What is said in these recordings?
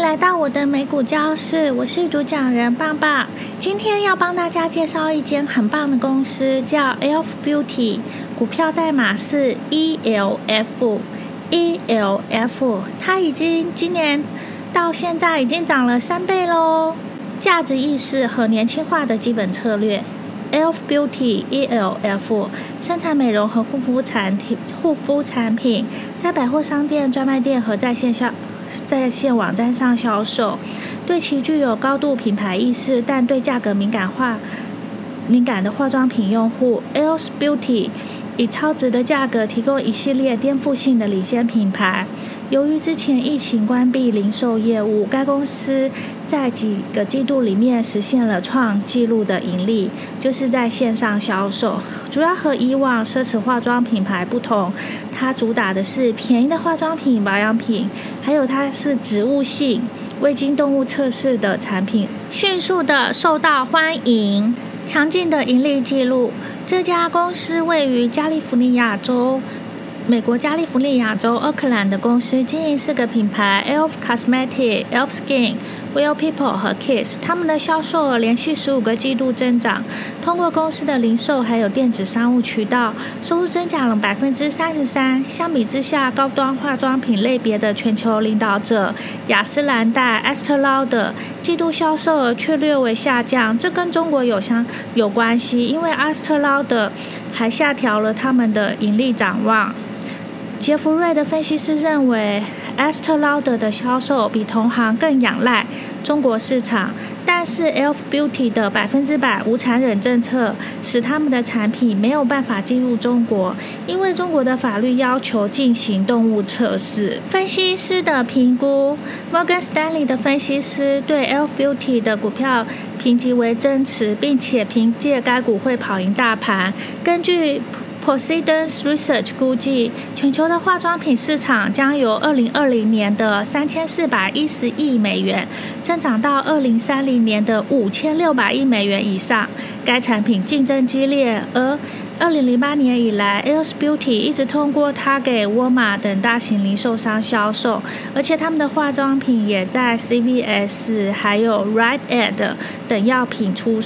来到我的美股教室，我是主讲人棒棒。今天要帮大家介绍一间很棒的公司，叫 Elf Beauty，股票代码是 ELF。ELF，它已经今年到现在已经涨了三倍喽。价值意识和年轻化的基本策略。Elf Beauty ELF 生产美容和护肤产品，护肤产品在百货商店、专卖店和在线销。在线网站上销售，对其具有高度品牌意识，但对价格敏感化敏感的化妆品用户，Else Beauty 以超值的价格提供一系列颠覆性的领先品牌。由于之前疫情关闭零售业务，该公司在几个季度里面实现了创纪录的盈利，就是在线上销售。主要和以往奢侈化妆品牌不同，它主打的是便宜的化妆品、保养品，还有它是植物性、未经动物测试的产品，迅速的受到欢迎，强劲的盈利记录。这家公司位于加利福尼亚州。美国加利福尼亚州奥克兰的公司经营四个品牌：Elf Cosmetics、Elf Skin、Well People 和 Kiss。他们的销售额连续十五个季度增长。通过公司的零售还有电子商务渠道，收入增长了百分之三十三。相比之下，高端化妆品类别的全球领导者雅诗兰黛 （Estee Lauder） 季度销售额却略微下降。这跟中国有相有关系，因为 Estee Lauder 还下调了他们的盈利展望。杰弗瑞的分析师认为，Estee Lauder 的销售比同行更仰赖中国市场，但是 Elf Beauty 的百分之百无残忍政策使他们的产品没有办法进入中国，因为中国的法律要求进行动物测试。分析师的评估，Morgan Stanley 的分析师对 Elf Beauty 的股票评级为增持，并且凭借该股会跑赢大盘。根据 prosidence Research 估计，全球的化妆品市场将由2020年的3410亿美元增长到2030年的5600亿美元以上。该产品竞争激烈，而2008年以来，ELF Beauty 一直通过它给沃尔玛等大型零售商销售，而且他们的化妆品也在 CVS 还有 Rite Aid 等药品出。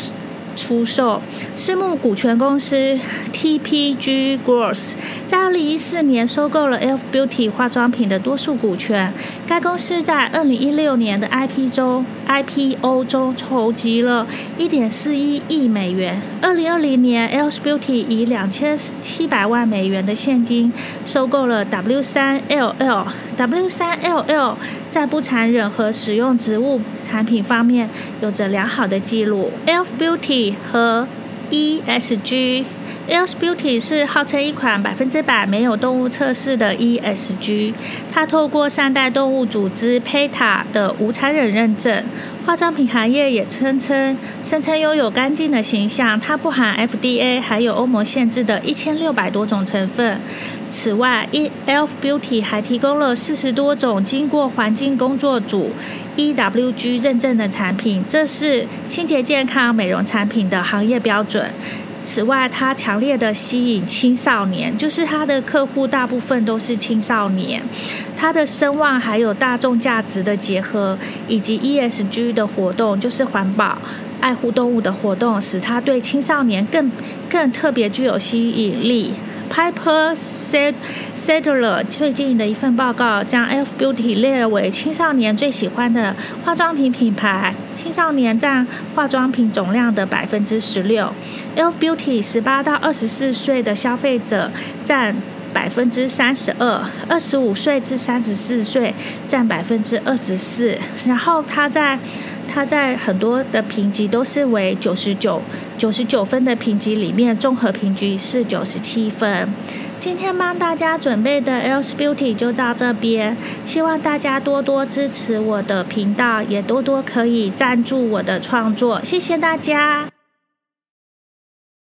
出售私募股权公司 TPG Growth 在二零一四年收购了 Elf Beauty 化妆品的多数股权。该公司在二零一六年的 IP 中 IPO 中筹集了一点四一亿美元。二零二零年，Elf Beauty 以两千七百万美元的现金收购了 W 三 LL。W 三 LL 在不残忍和使用植物产品方面有着良好的记录。Elf Beauty 和 ESG。Elf Beauty 是号称一款百分之百没有动物测试的 ESG。它透过善待动物组织 PETA 的无残忍认证。化妆品行业也称称声称拥有干净的形象。它不含 FDA 还有欧盟限制的一千六百多种成分。此外，Elf Beauty 还提供了四十多种经过环境工作组 EWG 认证的产品，这是清洁健康美容产品的行业标准。此外，它强烈的吸引青少年，就是他的客户大部分都是青少年。他的声望还有大众价值的结合，以及 ESG 的活动，就是环保、爱护动物的活动，使他对青少年更更特别具有吸引力。Piper Sandler 最近的一份报告将 Elf Beauty 列为青少年最喜欢的化妆品品牌，青少年占化妆品总量的百分之十六。Elf Beauty 十八到二十四岁的消费者占百分之三十二，二十五岁至三十四岁占百分之二十四。然后它在它在很多的评级都是为九十九、九十九分的评级里面，综合评级是九十七分。今天帮大家准备的 Else Beauty 就到这边，希望大家多多支持我的频道，也多多可以赞助我的创作，谢谢大家。